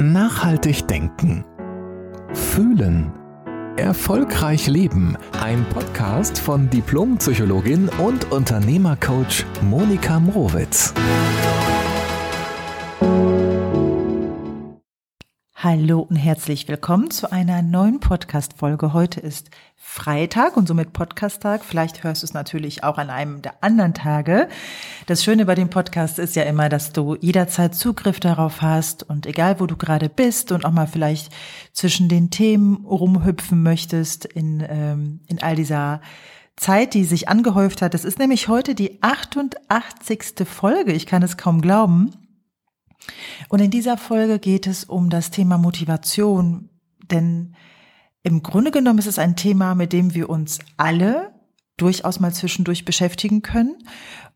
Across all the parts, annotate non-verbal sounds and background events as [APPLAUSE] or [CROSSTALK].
Nachhaltig denken. Fühlen. Erfolgreich leben. Ein Podcast von Diplompsychologin und Unternehmercoach Monika Mrowitz. Hallo und herzlich willkommen zu einer neuen Podcast-Folge. Heute ist Freitag und somit Podcast-Tag. Vielleicht hörst du es natürlich auch an einem der anderen Tage. Das Schöne bei dem Podcast ist ja immer, dass du jederzeit Zugriff darauf hast und egal wo du gerade bist und auch mal vielleicht zwischen den Themen rumhüpfen möchtest in, ähm, in all dieser Zeit, die sich angehäuft hat. Das ist nämlich heute die 88. Folge. Ich kann es kaum glauben. Und in dieser Folge geht es um das Thema Motivation, denn im Grunde genommen ist es ein Thema, mit dem wir uns alle durchaus mal zwischendurch beschäftigen können.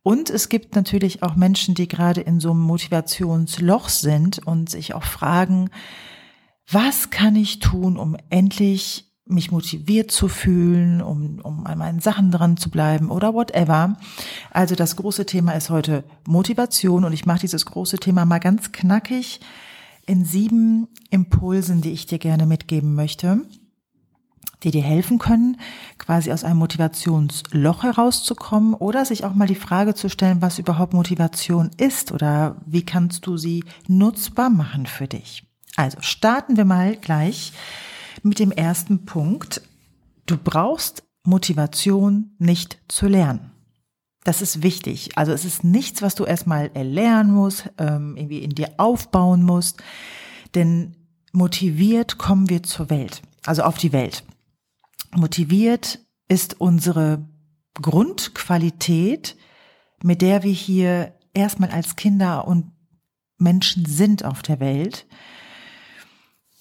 Und es gibt natürlich auch Menschen, die gerade in so einem Motivationsloch sind und sich auch fragen, was kann ich tun, um endlich mich motiviert zu fühlen, um, um an meinen Sachen dran zu bleiben oder whatever. Also das große Thema ist heute Motivation und ich mache dieses große Thema mal ganz knackig in sieben Impulsen, die ich dir gerne mitgeben möchte, die dir helfen können, quasi aus einem Motivationsloch herauszukommen oder sich auch mal die Frage zu stellen, was überhaupt Motivation ist oder wie kannst du sie nutzbar machen für dich. Also starten wir mal gleich mit dem ersten Punkt. Du brauchst Motivation nicht zu lernen. Das ist wichtig. Also es ist nichts, was du erstmal erlernen musst, ähm, irgendwie in dir aufbauen musst. Denn motiviert kommen wir zur Welt, also auf die Welt. Motiviert ist unsere Grundqualität, mit der wir hier erstmal als Kinder und Menschen sind auf der Welt.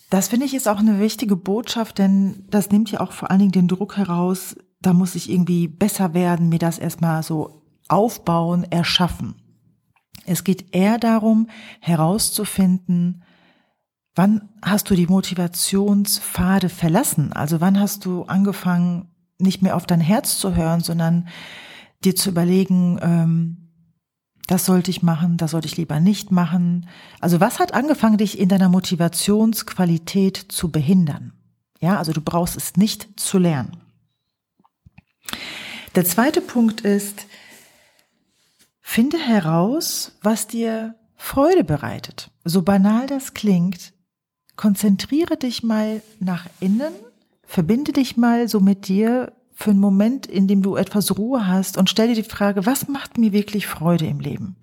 Das finde ich ist auch eine wichtige Botschaft, denn das nimmt ja auch vor allen Dingen den Druck heraus, da muss ich irgendwie besser werden, mir das erstmal so aufbauen, erschaffen. Es geht eher darum, herauszufinden, wann hast du die Motivationspfade verlassen? Also wann hast du angefangen, nicht mehr auf dein Herz zu hören, sondern dir zu überlegen, ähm, das sollte ich machen, das sollte ich lieber nicht machen. Also was hat angefangen, dich in deiner Motivationsqualität zu behindern? Ja, also du brauchst es nicht zu lernen. Der zweite Punkt ist, finde heraus, was dir Freude bereitet. So banal das klingt, konzentriere dich mal nach innen, verbinde dich mal so mit dir, für einen Moment, in dem du etwas Ruhe hast und stell dir die Frage, was macht mir wirklich Freude im Leben?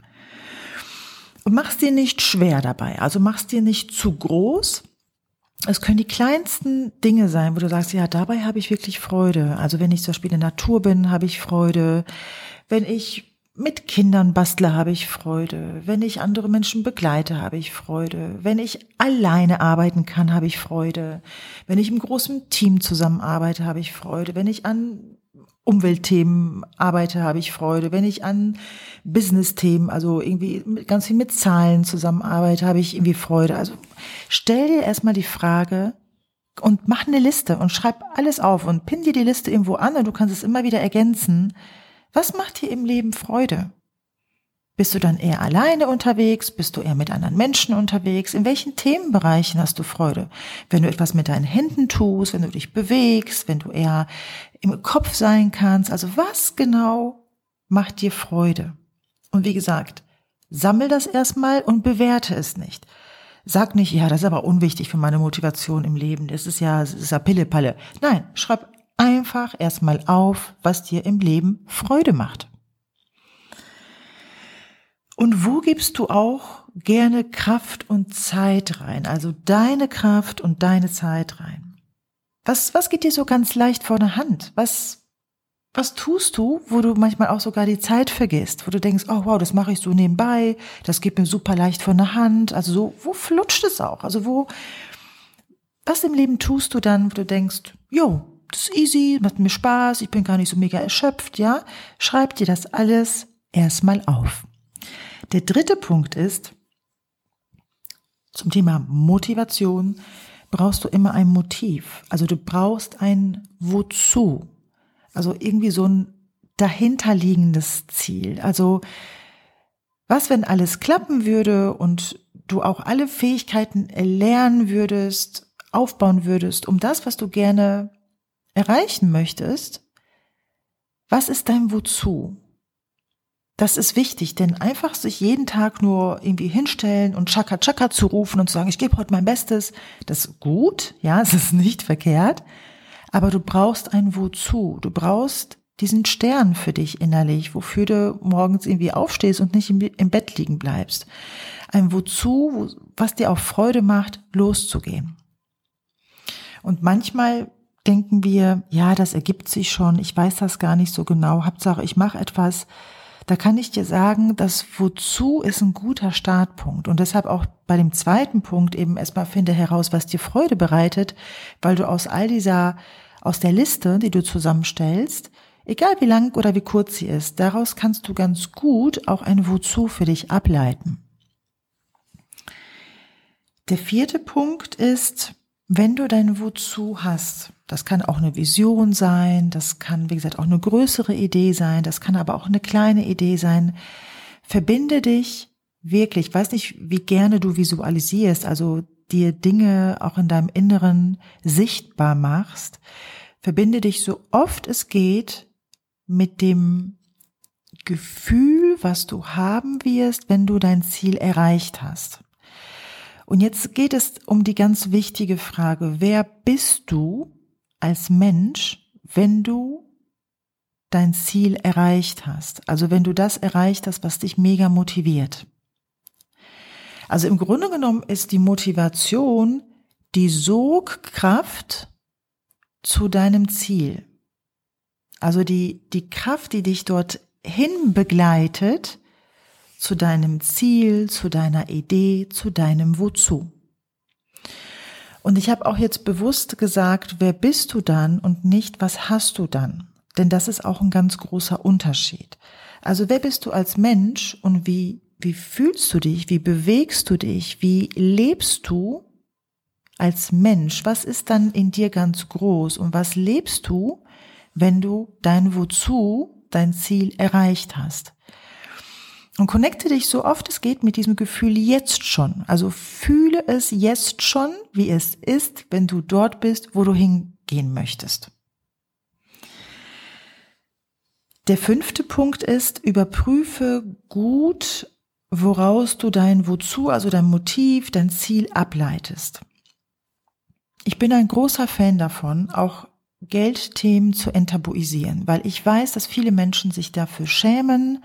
Und mach's dir nicht schwer dabei, also mach's dir nicht zu groß. Es können die kleinsten Dinge sein, wo du sagst, ja, dabei habe ich wirklich Freude. Also wenn ich zum Beispiel in der Natur bin, habe ich Freude. Wenn ich mit Kindern bastle, habe ich Freude. Wenn ich andere Menschen begleite, habe ich Freude. Wenn ich alleine arbeiten kann, habe ich Freude. Wenn ich im großen Team zusammenarbeite, habe ich Freude. Wenn ich an Umweltthemen arbeite, habe ich Freude. Wenn ich an Business-Themen, also irgendwie ganz viel mit Zahlen zusammenarbeite, habe ich irgendwie Freude. Also stell dir erstmal die Frage und mach eine Liste und schreib alles auf und pin dir die Liste irgendwo an und du kannst es immer wieder ergänzen was macht dir im Leben Freude? Bist du dann eher alleine unterwegs? Bist du eher mit anderen Menschen unterwegs? In welchen Themenbereichen hast du Freude? Wenn du etwas mit deinen Händen tust, wenn du dich bewegst, wenn du eher im Kopf sein kannst. Also was genau macht dir Freude? Und wie gesagt, sammel das erstmal und bewerte es nicht. Sag nicht, ja, das ist aber unwichtig für meine Motivation im Leben. Das ist ja, das ist ja Pillepalle. Nein, schreib einfach erstmal auf, was dir im Leben Freude macht. Und wo gibst du auch gerne Kraft und Zeit rein? Also deine Kraft und deine Zeit rein. Was, was geht dir so ganz leicht vor der Hand? Was, was tust du, wo du manchmal auch sogar die Zeit vergisst, wo du denkst, oh wow, das mache ich so nebenbei, das geht mir super leicht von der Hand. Also so, wo flutscht es auch? Also wo, was im Leben tust du dann, wo du denkst, jo, das ist easy, macht mir Spaß, ich bin gar nicht so mega erschöpft, ja? Schreib dir das alles erstmal auf. Der dritte Punkt ist, zum Thema Motivation brauchst du immer ein Motiv. Also du brauchst ein Wozu. Also irgendwie so ein dahinterliegendes Ziel. Also was, wenn alles klappen würde und du auch alle Fähigkeiten erlernen würdest, aufbauen würdest, um das, was du gerne erreichen möchtest, was ist dein Wozu? Das ist wichtig, denn einfach sich jeden Tag nur irgendwie hinstellen und Chaka Chaka zu rufen und zu sagen, ich gebe heute mein Bestes, das ist gut, ja, [LAUGHS] es ist nicht verkehrt, aber du brauchst ein Wozu. Du brauchst diesen Stern für dich innerlich, wofür du morgens irgendwie aufstehst und nicht im, Bett liegen bleibst. Ein Wozu, was dir auch Freude macht, loszugehen. Und manchmal denken wir, ja, das ergibt sich schon, ich weiß das gar nicht so genau, Hauptsache ich mache etwas, da kann ich dir sagen, das Wozu ist ein guter Startpunkt. Und deshalb auch bei dem zweiten Punkt eben erstmal finde heraus, was dir Freude bereitet, weil du aus all dieser, aus der Liste, die du zusammenstellst, egal wie lang oder wie kurz sie ist, daraus kannst du ganz gut auch ein Wozu für dich ableiten. Der vierte Punkt ist, wenn du dein Wozu hast, das kann auch eine Vision sein, das kann, wie gesagt, auch eine größere Idee sein, das kann aber auch eine kleine Idee sein. Verbinde dich wirklich, ich weiß nicht, wie gerne du visualisierst, also dir Dinge auch in deinem Inneren sichtbar machst. Verbinde dich so oft es geht mit dem Gefühl, was du haben wirst, wenn du dein Ziel erreicht hast. Und jetzt geht es um die ganz wichtige Frage, wer bist du als Mensch, wenn du dein Ziel erreicht hast? Also wenn du das erreicht hast, was dich mega motiviert. Also im Grunde genommen ist die Motivation die Sogkraft zu deinem Ziel. Also die, die Kraft, die dich dorthin begleitet, zu deinem Ziel, zu deiner Idee, zu deinem Wozu. Und ich habe auch jetzt bewusst gesagt, wer bist du dann und nicht, was hast du dann? Denn das ist auch ein ganz großer Unterschied. Also wer bist du als Mensch und wie, wie fühlst du dich, wie bewegst du dich, wie lebst du als Mensch? Was ist dann in dir ganz groß und was lebst du, wenn du dein Wozu, dein Ziel erreicht hast? Und connecte dich so oft es geht mit diesem Gefühl jetzt schon. Also fühle es jetzt schon, wie es ist, wenn du dort bist, wo du hingehen möchtest. Der fünfte Punkt ist, überprüfe gut, woraus du dein Wozu, also dein Motiv, dein Ziel ableitest. Ich bin ein großer Fan davon, auch Geldthemen zu enttabuisieren, weil ich weiß, dass viele Menschen sich dafür schämen,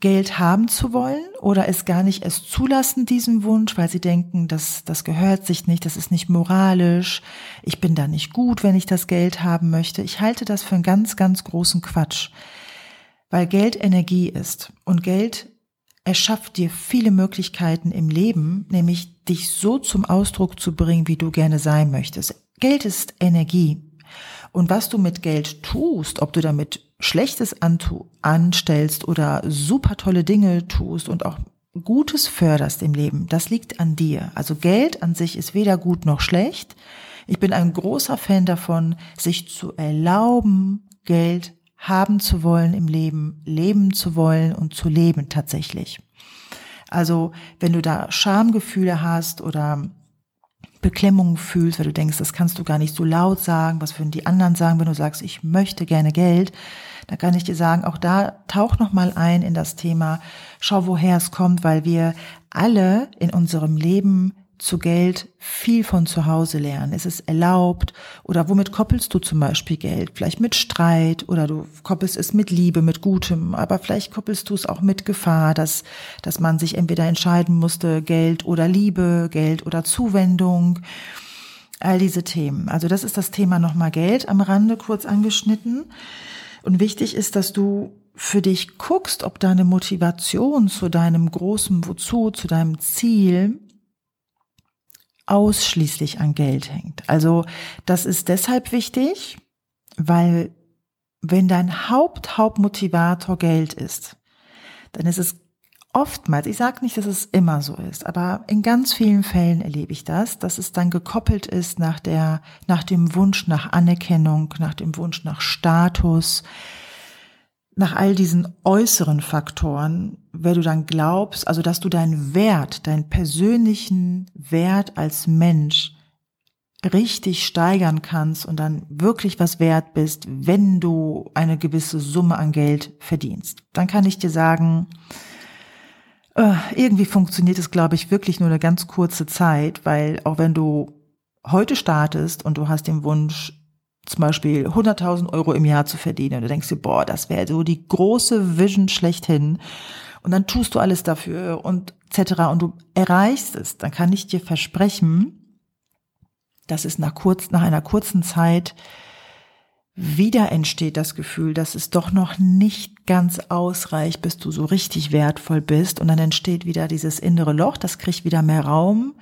Geld haben zu wollen oder es gar nicht erst zulassen, diesen Wunsch, weil sie denken, dass das gehört sich nicht, das ist nicht moralisch, ich bin da nicht gut, wenn ich das Geld haben möchte. Ich halte das für einen ganz, ganz großen Quatsch, weil Geld Energie ist und Geld erschafft dir viele Möglichkeiten im Leben, nämlich dich so zum Ausdruck zu bringen, wie du gerne sein möchtest. Geld ist Energie. Und was du mit Geld tust, ob du damit Schlechtes anstellst oder super tolle Dinge tust und auch Gutes förderst im Leben, das liegt an dir. Also Geld an sich ist weder gut noch schlecht. Ich bin ein großer Fan davon, sich zu erlauben, Geld haben zu wollen im Leben, leben zu wollen und zu leben tatsächlich. Also wenn du da Schamgefühle hast oder Beklemmung fühlst, weil du denkst, das kannst du gar nicht so laut sagen, was würden die anderen sagen, wenn du sagst, ich möchte gerne Geld, da kann ich dir sagen, auch da tauch noch mal ein in das Thema, schau woher es kommt, weil wir alle in unserem Leben zu Geld viel von zu Hause lernen. Ist es erlaubt? Oder womit koppelst du zum Beispiel Geld? Vielleicht mit Streit oder du koppelst es mit Liebe, mit Gutem, aber vielleicht koppelst du es auch mit Gefahr, dass, dass man sich entweder entscheiden musste, Geld oder Liebe, Geld oder Zuwendung. All diese Themen. Also das ist das Thema nochmal Geld am Rande kurz angeschnitten. Und wichtig ist, dass du für dich guckst, ob deine Motivation zu deinem großen Wozu, zu deinem Ziel ausschließlich an Geld hängt. Also das ist deshalb wichtig, weil wenn dein Haupt Hauptmotivator Geld ist, dann ist es oftmals, ich sage nicht, dass es immer so ist, aber in ganz vielen Fällen erlebe ich das, dass es dann gekoppelt ist nach der, nach dem Wunsch nach Anerkennung, nach dem Wunsch nach Status, nach all diesen äußeren Faktoren, wenn du dann glaubst, also dass du deinen Wert, deinen persönlichen Wert als Mensch richtig steigern kannst und dann wirklich was wert bist, wenn du eine gewisse Summe an Geld verdienst. Dann kann ich dir sagen, äh, irgendwie funktioniert es, glaube ich, wirklich nur eine ganz kurze Zeit, weil auch wenn du heute startest und du hast den Wunsch, zum Beispiel 100.000 Euro im Jahr zu verdienen, und du denkst dir, boah, das wäre so die große Vision schlechthin, und dann tust du alles dafür und etc. und du erreichst es, dann kann ich dir versprechen, dass es nach kurz, nach einer kurzen Zeit wieder entsteht das Gefühl, dass es doch noch nicht ganz ausreicht, bis du so richtig wertvoll bist. Und dann entsteht wieder dieses innere Loch, das kriegt wieder mehr Raum,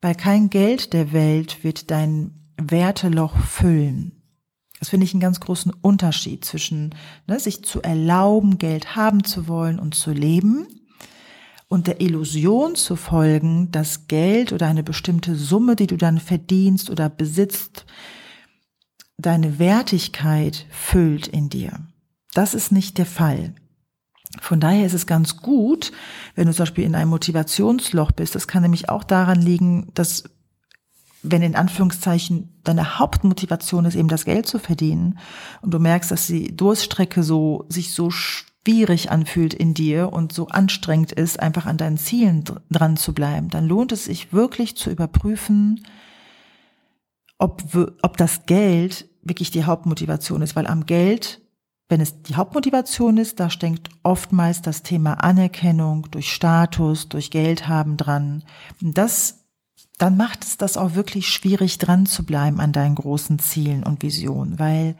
weil kein Geld der Welt wird dein Werteloch füllen. Das finde ich einen ganz großen Unterschied zwischen ne, sich zu erlauben, Geld haben zu wollen und zu leben und der Illusion zu folgen, dass Geld oder eine bestimmte Summe, die du dann verdienst oder besitzt, deine Wertigkeit füllt in dir. Das ist nicht der Fall. Von daher ist es ganz gut, wenn du zum Beispiel in einem Motivationsloch bist. Das kann nämlich auch daran liegen, dass wenn in Anführungszeichen deine Hauptmotivation ist, eben das Geld zu verdienen und du merkst, dass die Durststrecke so, sich so schwierig anfühlt in dir und so anstrengend ist, einfach an deinen Zielen dran zu bleiben, dann lohnt es sich wirklich zu überprüfen, ob, ob das Geld wirklich die Hauptmotivation ist, weil am Geld, wenn es die Hauptmotivation ist, da steckt oftmals das Thema Anerkennung durch Status, durch Geld haben dran. Das, dann macht es das auch wirklich schwierig dran zu bleiben an deinen großen Zielen und Visionen, weil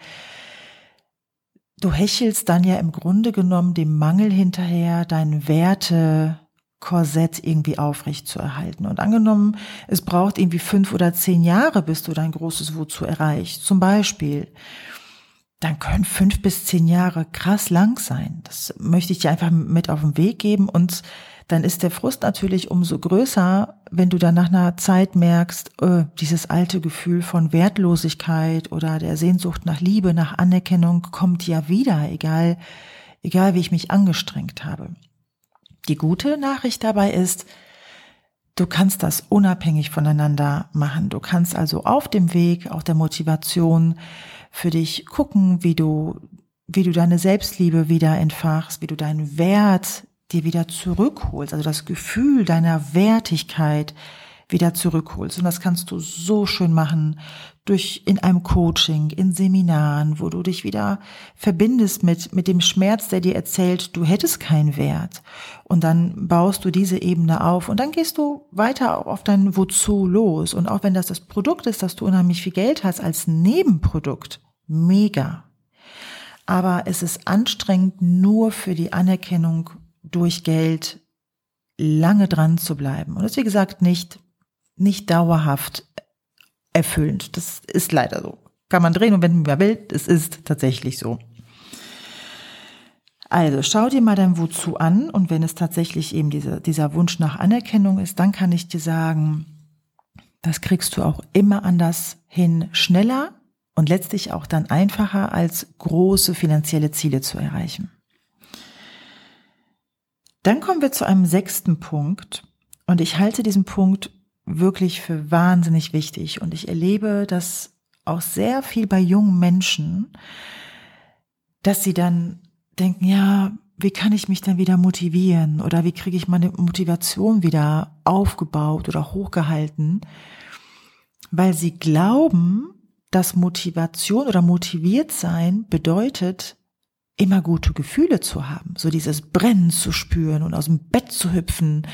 du hechelst dann ja im Grunde genommen dem Mangel hinterher, deinen Werte, Korsett irgendwie aufrecht zu erhalten. Und angenommen, es braucht irgendwie fünf oder zehn Jahre, bis du dein großes Wozu erreichst. Zum Beispiel, dann können fünf bis zehn Jahre krass lang sein. Das möchte ich dir einfach mit auf den Weg geben. Und dann ist der Frust natürlich umso größer, wenn du dann nach einer Zeit merkst, äh, dieses alte Gefühl von Wertlosigkeit oder der Sehnsucht nach Liebe, nach Anerkennung kommt ja wieder, egal, egal wie ich mich angestrengt habe. Die gute Nachricht dabei ist, du kannst das unabhängig voneinander machen. Du kannst also auf dem Weg, auch der Motivation für dich gucken, wie du, wie du deine Selbstliebe wieder entfachst, wie du deinen Wert dir wieder zurückholst, also das Gefühl deiner Wertigkeit wieder zurückholst. Und das kannst du so schön machen durch in einem Coaching, in Seminaren, wo du dich wieder verbindest mit, mit dem Schmerz, der dir erzählt, du hättest keinen Wert. Und dann baust du diese Ebene auf und dann gehst du weiter auf dein Wozu los. Und auch wenn das das Produkt ist, dass du unheimlich viel Geld hast als Nebenprodukt, mega. Aber es ist anstrengend, nur für die Anerkennung durch Geld lange dran zu bleiben. Und das ist, wie gesagt, nicht, nicht dauerhaft erfüllend. Das ist leider so. Kann man drehen und wenden, wie man will. Es ist tatsächlich so. Also schau dir mal dein Wozu an und wenn es tatsächlich eben diese, dieser Wunsch nach Anerkennung ist, dann kann ich dir sagen, das kriegst du auch immer anders hin, schneller und letztlich auch dann einfacher als große finanzielle Ziele zu erreichen. Dann kommen wir zu einem sechsten Punkt und ich halte diesen Punkt wirklich für wahnsinnig wichtig. Und ich erlebe das auch sehr viel bei jungen Menschen, dass sie dann denken, ja, wie kann ich mich denn wieder motivieren? Oder wie kriege ich meine Motivation wieder aufgebaut oder hochgehalten, weil sie glauben, dass Motivation oder motiviert sein bedeutet, immer gute Gefühle zu haben, so dieses Brennen zu spüren und aus dem Bett zu hüpfen,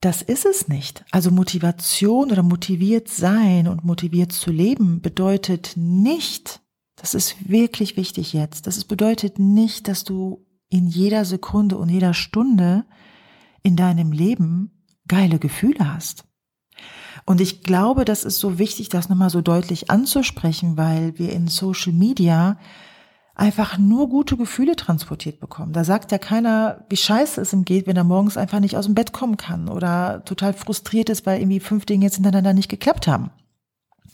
das ist es nicht. Also Motivation oder motiviert sein und motiviert zu leben bedeutet nicht, das ist wirklich wichtig jetzt, das bedeutet nicht, dass du in jeder Sekunde und jeder Stunde in deinem Leben geile Gefühle hast. Und ich glaube, das ist so wichtig, das nochmal so deutlich anzusprechen, weil wir in Social Media einfach nur gute Gefühle transportiert bekommen. Da sagt ja keiner, wie scheiße es ihm geht, wenn er morgens einfach nicht aus dem Bett kommen kann oder total frustriert ist, weil irgendwie fünf Dinge jetzt hintereinander nicht geklappt haben.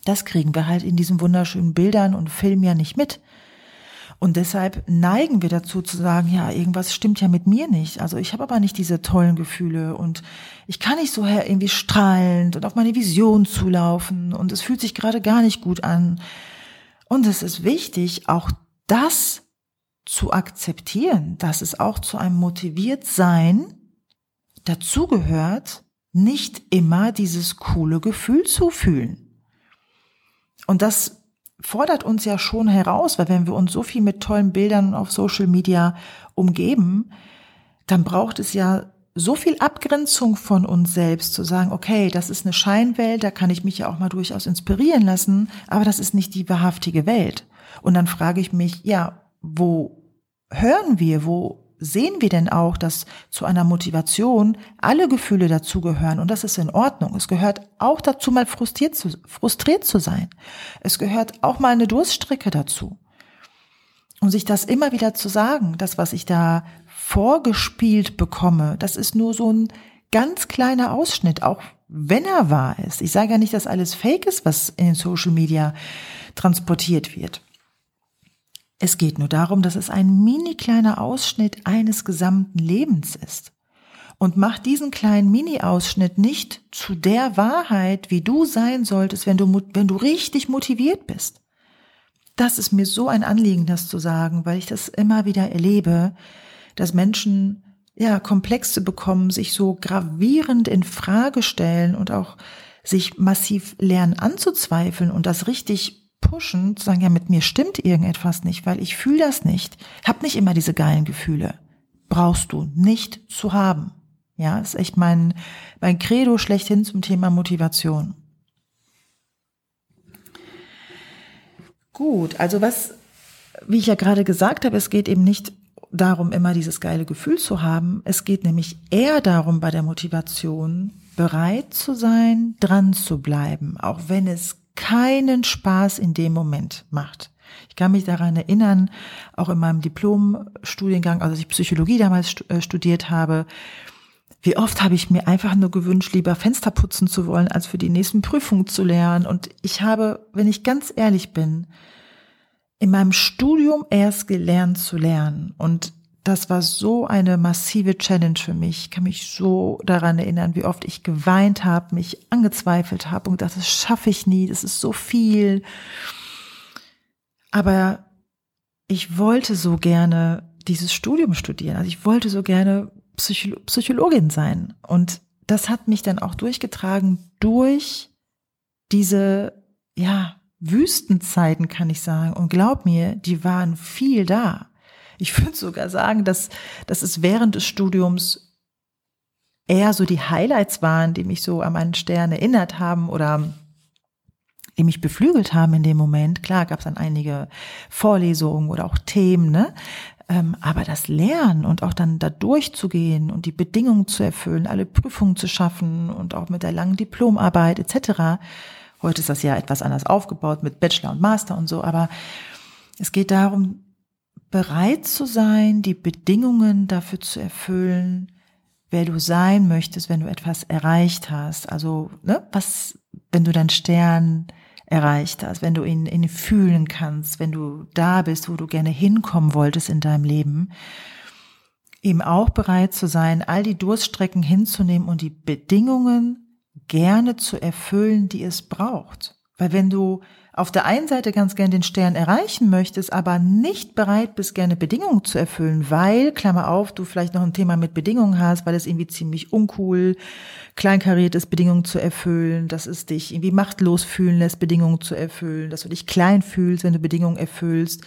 Das kriegen wir halt in diesen wunderschönen Bildern und Filmen ja nicht mit. Und deshalb neigen wir dazu zu sagen, ja, irgendwas stimmt ja mit mir nicht. Also ich habe aber nicht diese tollen Gefühle und ich kann nicht so her irgendwie strahlend und auf meine Vision zulaufen und es fühlt sich gerade gar nicht gut an. Und es ist wichtig, auch das zu akzeptieren, dass es auch zu einem Motiviertsein dazugehört, nicht immer dieses coole Gefühl zu fühlen. Und das fordert uns ja schon heraus, weil wenn wir uns so viel mit tollen Bildern auf Social Media umgeben, dann braucht es ja so viel Abgrenzung von uns selbst zu sagen, okay, das ist eine Scheinwelt, da kann ich mich ja auch mal durchaus inspirieren lassen, aber das ist nicht die wahrhaftige Welt. Und dann frage ich mich, ja, wo hören wir, wo sehen wir denn auch, dass zu einer Motivation alle Gefühle dazugehören und das ist in Ordnung. Es gehört auch dazu, mal frustriert zu, frustriert zu sein. Es gehört auch mal eine Durststrecke dazu. Und sich das immer wieder zu sagen, das, was ich da vorgespielt bekomme, das ist nur so ein ganz kleiner Ausschnitt, auch wenn er wahr ist. Ich sage ja nicht, dass alles fake ist, was in den Social Media transportiert wird. Es geht nur darum, dass es ein mini kleiner Ausschnitt eines gesamten Lebens ist. Und mach diesen kleinen Mini-Ausschnitt nicht zu der Wahrheit, wie du sein solltest, wenn du, wenn du richtig motiviert bist. Das ist mir so ein Anliegen, das zu sagen, weil ich das immer wieder erlebe, dass Menschen ja Komplexe bekommen, sich so gravierend in Frage stellen und auch sich massiv lernen anzuzweifeln und das richtig pushen, zu sagen, ja, mit mir stimmt irgendetwas nicht, weil ich fühle das nicht. Hab nicht immer diese geilen Gefühle. Brauchst du nicht zu haben. Ja, ist echt mein, mein Credo schlechthin zum Thema Motivation. Gut, also was, wie ich ja gerade gesagt habe, es geht eben nicht darum, immer dieses geile Gefühl zu haben. Es geht nämlich eher darum, bei der Motivation bereit zu sein, dran zu bleiben, auch wenn es keinen Spaß in dem Moment macht. Ich kann mich daran erinnern, auch in meinem Diplomstudiengang, also als ich Psychologie damals äh, studiert habe, wie oft habe ich mir einfach nur gewünscht, lieber Fenster putzen zu wollen, als für die nächsten Prüfungen zu lernen. Und ich habe, wenn ich ganz ehrlich bin, in meinem Studium erst gelernt zu lernen. Und das war so eine massive Challenge für mich. Ich kann mich so daran erinnern, wie oft ich geweint habe, mich angezweifelt habe und gedacht, das schaffe ich nie, das ist so viel. Aber ich wollte so gerne dieses Studium studieren. Also ich wollte so gerne Psycho Psychologin sein. Und das hat mich dann auch durchgetragen durch diese, ja, Wüstenzeiten, kann ich sagen. Und glaub mir, die waren viel da. Ich [LAUGHS] würde sogar sagen, dass, dass es während des Studiums eher so die Highlights waren, die mich so an meinen Stern erinnert haben oder die mich beflügelt haben in dem Moment. Klar gab es dann einige Vorlesungen oder auch Themen, ne? Ähm, aber das Lernen und auch dann da durchzugehen und die Bedingungen zu erfüllen, alle Prüfungen zu schaffen und auch mit der langen Diplomarbeit etc. Heute ist das ja etwas anders aufgebaut mit Bachelor und Master und so, aber es geht darum, bereit zu sein, die Bedingungen dafür zu erfüllen, wer du sein möchtest, wenn du etwas erreicht hast. Also, ne, was, wenn du deinen Stern erreicht hast, wenn du ihn, ihn fühlen kannst, wenn du da bist, wo du gerne hinkommen wolltest in deinem Leben, eben auch bereit zu sein, all die Durststrecken hinzunehmen und die Bedingungen gerne zu erfüllen, die es braucht. Weil wenn du auf der einen Seite ganz gern den Stern erreichen möchtest, aber nicht bereit bist, gerne Bedingungen zu erfüllen, weil, Klammer auf, du vielleicht noch ein Thema mit Bedingungen hast, weil es irgendwie ziemlich uncool, kleinkariert ist, Bedingungen zu erfüllen, dass es dich irgendwie machtlos fühlen lässt, Bedingungen zu erfüllen, dass du dich klein fühlst, wenn du Bedingungen erfüllst.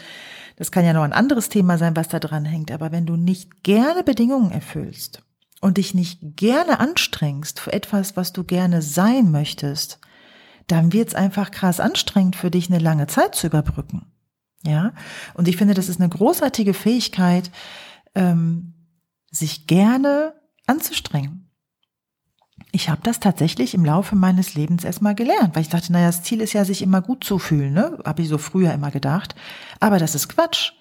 Das kann ja noch ein anderes Thema sein, was da dran hängt. Aber wenn du nicht gerne Bedingungen erfüllst und dich nicht gerne anstrengst für etwas, was du gerne sein möchtest, dann wird es einfach krass anstrengend für dich, eine lange Zeit zu überbrücken. Ja, und ich finde, das ist eine großartige Fähigkeit, ähm, sich gerne anzustrengen. Ich habe das tatsächlich im Laufe meines Lebens erstmal gelernt, weil ich dachte, naja, das Ziel ist ja, sich immer gut zu fühlen, ne? Habe ich so früher immer gedacht. Aber das ist Quatsch.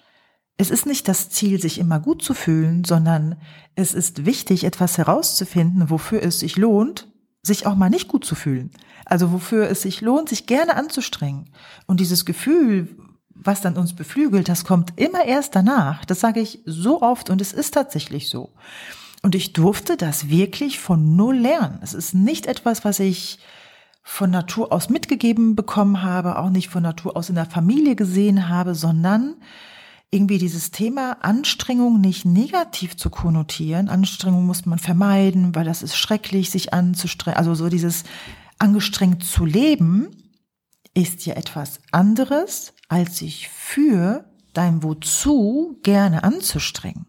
Es ist nicht das Ziel, sich immer gut zu fühlen, sondern es ist wichtig, etwas herauszufinden, wofür es sich lohnt, sich auch mal nicht gut zu fühlen. Also wofür es sich lohnt, sich gerne anzustrengen. Und dieses Gefühl, was dann uns beflügelt, das kommt immer erst danach. Das sage ich so oft und es ist tatsächlich so. Und ich durfte das wirklich von null lernen. Es ist nicht etwas, was ich von Natur aus mitgegeben bekommen habe, auch nicht von Natur aus in der Familie gesehen habe, sondern irgendwie dieses Thema Anstrengung nicht negativ zu konnotieren. Anstrengung muss man vermeiden, weil das ist schrecklich, sich anzustrengen. Also so dieses angestrengt zu leben ist ja etwas anderes, als sich für dein Wozu gerne anzustrengen.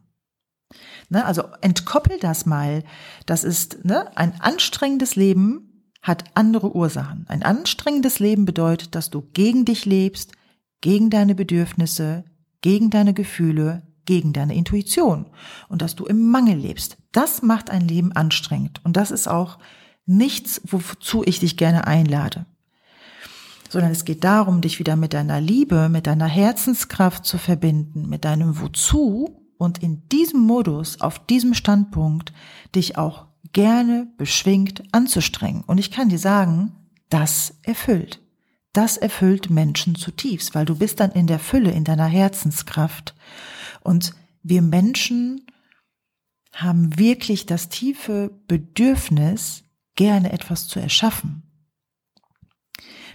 Ne, also entkoppel das mal. Das ist ne, ein anstrengendes Leben hat andere Ursachen. Ein anstrengendes Leben bedeutet, dass du gegen dich lebst, gegen deine Bedürfnisse, gegen deine Gefühle, gegen deine Intuition und dass du im Mangel lebst. Das macht ein Leben anstrengend und das ist auch nichts, wozu ich dich gerne einlade. Sondern es geht darum, dich wieder mit deiner Liebe, mit deiner Herzenskraft zu verbinden, mit deinem Wozu und in diesem Modus, auf diesem Standpunkt, dich auch gerne beschwingt anzustrengen. Und ich kann dir sagen, das erfüllt. Das erfüllt Menschen zutiefst, weil du bist dann in der Fülle, in deiner Herzenskraft. Und wir Menschen haben wirklich das tiefe Bedürfnis, gerne etwas zu erschaffen.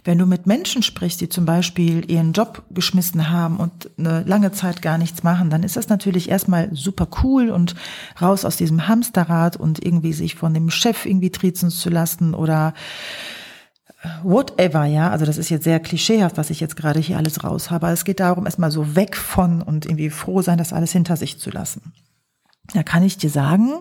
Wenn du mit Menschen sprichst, die zum Beispiel ihren Job geschmissen haben und eine lange Zeit gar nichts machen, dann ist das natürlich erstmal super cool und raus aus diesem Hamsterrad und irgendwie sich von dem Chef irgendwie trizen zu lassen oder whatever, ja. Also das ist jetzt sehr klischeehaft, was ich jetzt gerade hier alles raus habe. Es geht darum, erstmal so weg von und irgendwie froh sein, das alles hinter sich zu lassen. Da kann ich dir sagen,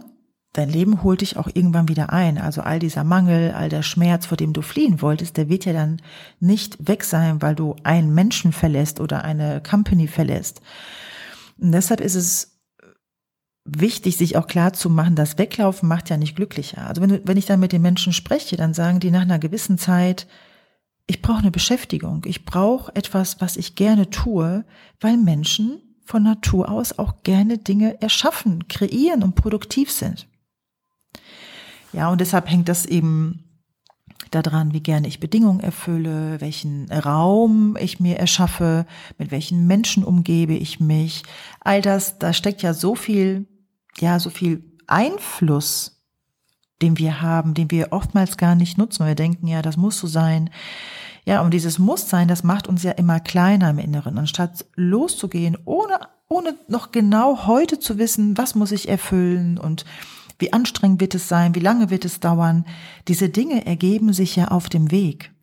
dein Leben holt dich auch irgendwann wieder ein. Also all dieser Mangel, all der Schmerz, vor dem du fliehen wolltest, der wird ja dann nicht weg sein, weil du einen Menschen verlässt oder eine Company verlässt. Und deshalb ist es wichtig, sich auch klar zu machen, das Weglaufen macht ja nicht glücklicher. Also wenn, wenn ich dann mit den Menschen spreche, dann sagen die nach einer gewissen Zeit, ich brauche eine Beschäftigung, ich brauche etwas, was ich gerne tue, weil Menschen von Natur aus auch gerne Dinge erschaffen, kreieren und produktiv sind. Ja, und deshalb hängt das eben daran, wie gerne ich Bedingungen erfülle, welchen Raum ich mir erschaffe, mit welchen Menschen umgebe ich mich. All das, da steckt ja so viel, ja, so viel Einfluss, den wir haben, den wir oftmals gar nicht nutzen. Wir denken, ja, das muss so sein. Ja, und dieses Musssein, das macht uns ja immer kleiner im Inneren. Anstatt loszugehen, ohne, ohne noch genau heute zu wissen, was muss ich erfüllen und wie anstrengend wird es sein? Wie lange wird es dauern? Diese Dinge ergeben sich ja auf dem Weg.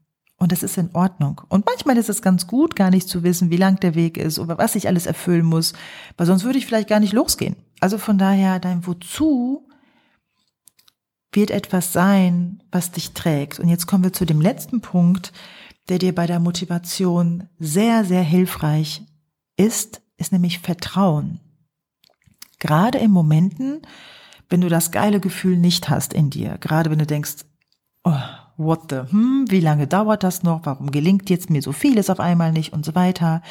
Und das ist in Ordnung. Und manchmal ist es ganz gut, gar nicht zu wissen, wie lang der Weg ist oder was ich alles erfüllen muss, weil sonst würde ich vielleicht gar nicht losgehen. Also von daher, dein Wozu wird etwas sein, was dich trägt. Und jetzt kommen wir zu dem letzten Punkt, der dir bei der Motivation sehr, sehr hilfreich ist, ist nämlich Vertrauen. Gerade in Momenten, wenn du das geile Gefühl nicht hast in dir, gerade wenn du denkst, oh, what the, hm, wie lange dauert das noch, warum gelingt jetzt mir so vieles auf einmal nicht und so weiter,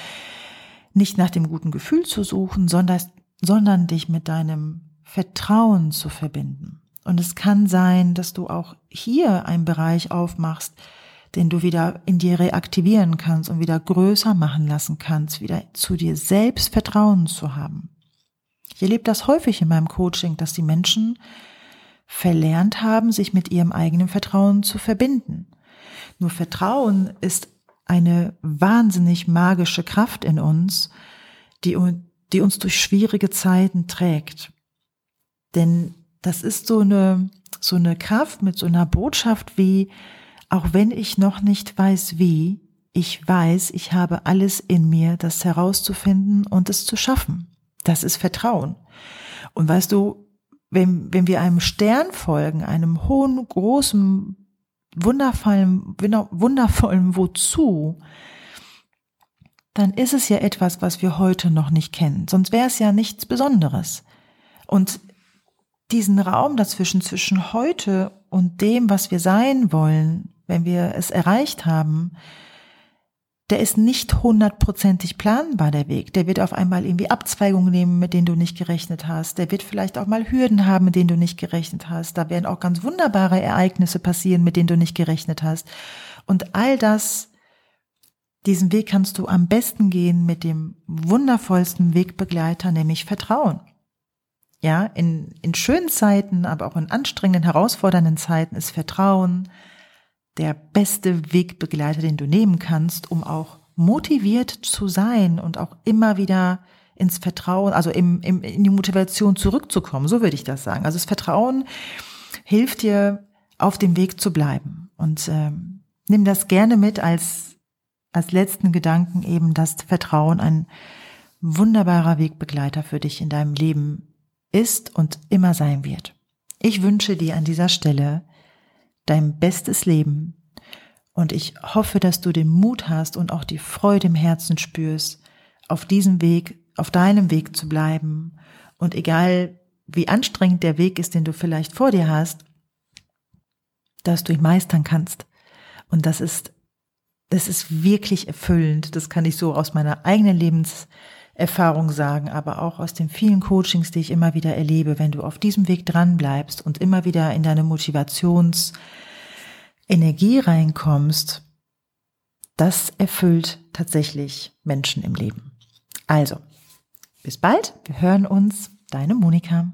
nicht nach dem guten Gefühl zu suchen, sondern, sondern dich mit deinem Vertrauen zu verbinden. Und es kann sein, dass du auch hier einen Bereich aufmachst, den du wieder in dir reaktivieren kannst und wieder größer machen lassen kannst, wieder zu dir selbst Vertrauen zu haben. Ich erlebe das häufig in meinem Coaching, dass die Menschen verlernt haben, sich mit ihrem eigenen Vertrauen zu verbinden. Nur Vertrauen ist eine wahnsinnig magische Kraft in uns, die, die uns durch schwierige Zeiten trägt. Denn das ist so eine, so eine Kraft mit so einer Botschaft wie, auch wenn ich noch nicht weiß wie, ich weiß, ich habe alles in mir, das herauszufinden und es zu schaffen. Das ist Vertrauen. Und weißt du, wenn, wenn wir einem Stern folgen, einem hohen, großen, wundervollen, wundervollen Wozu, dann ist es ja etwas, was wir heute noch nicht kennen. Sonst wäre es ja nichts Besonderes. Und diesen Raum dazwischen, zwischen heute und dem, was wir sein wollen, wenn wir es erreicht haben, der ist nicht hundertprozentig planbar, der Weg. Der wird auf einmal irgendwie Abzweigungen nehmen, mit denen du nicht gerechnet hast. Der wird vielleicht auch mal Hürden haben, mit denen du nicht gerechnet hast. Da werden auch ganz wunderbare Ereignisse passieren, mit denen du nicht gerechnet hast. Und all das diesen Weg kannst du am besten gehen mit dem wundervollsten Wegbegleiter, nämlich Vertrauen. Ja, in, in schönen Zeiten, aber auch in anstrengenden, herausfordernden Zeiten ist Vertrauen der beste Wegbegleiter, den du nehmen kannst, um auch motiviert zu sein und auch immer wieder ins Vertrauen, also im, im, in die Motivation zurückzukommen. So würde ich das sagen. Also das Vertrauen hilft dir, auf dem Weg zu bleiben. Und ähm, nimm das gerne mit als, als letzten Gedanken eben, dass Vertrauen ein wunderbarer Wegbegleiter für dich in deinem Leben ist und immer sein wird. Ich wünsche dir an dieser Stelle dein bestes Leben und ich hoffe, dass du den Mut hast und auch die Freude im Herzen spürst, auf diesem Weg, auf deinem Weg zu bleiben und egal wie anstrengend der Weg ist, den du vielleicht vor dir hast, dass du ihn meistern kannst. Und das ist, das ist wirklich erfüllend. Das kann ich so aus meiner eigenen Lebenserfahrung sagen, aber auch aus den vielen Coachings, die ich immer wieder erlebe, wenn du auf diesem Weg dran bleibst und immer wieder in deine Motivationsenergie reinkommst, das erfüllt tatsächlich Menschen im Leben. Also, bis bald. Wir hören uns. Deine Monika.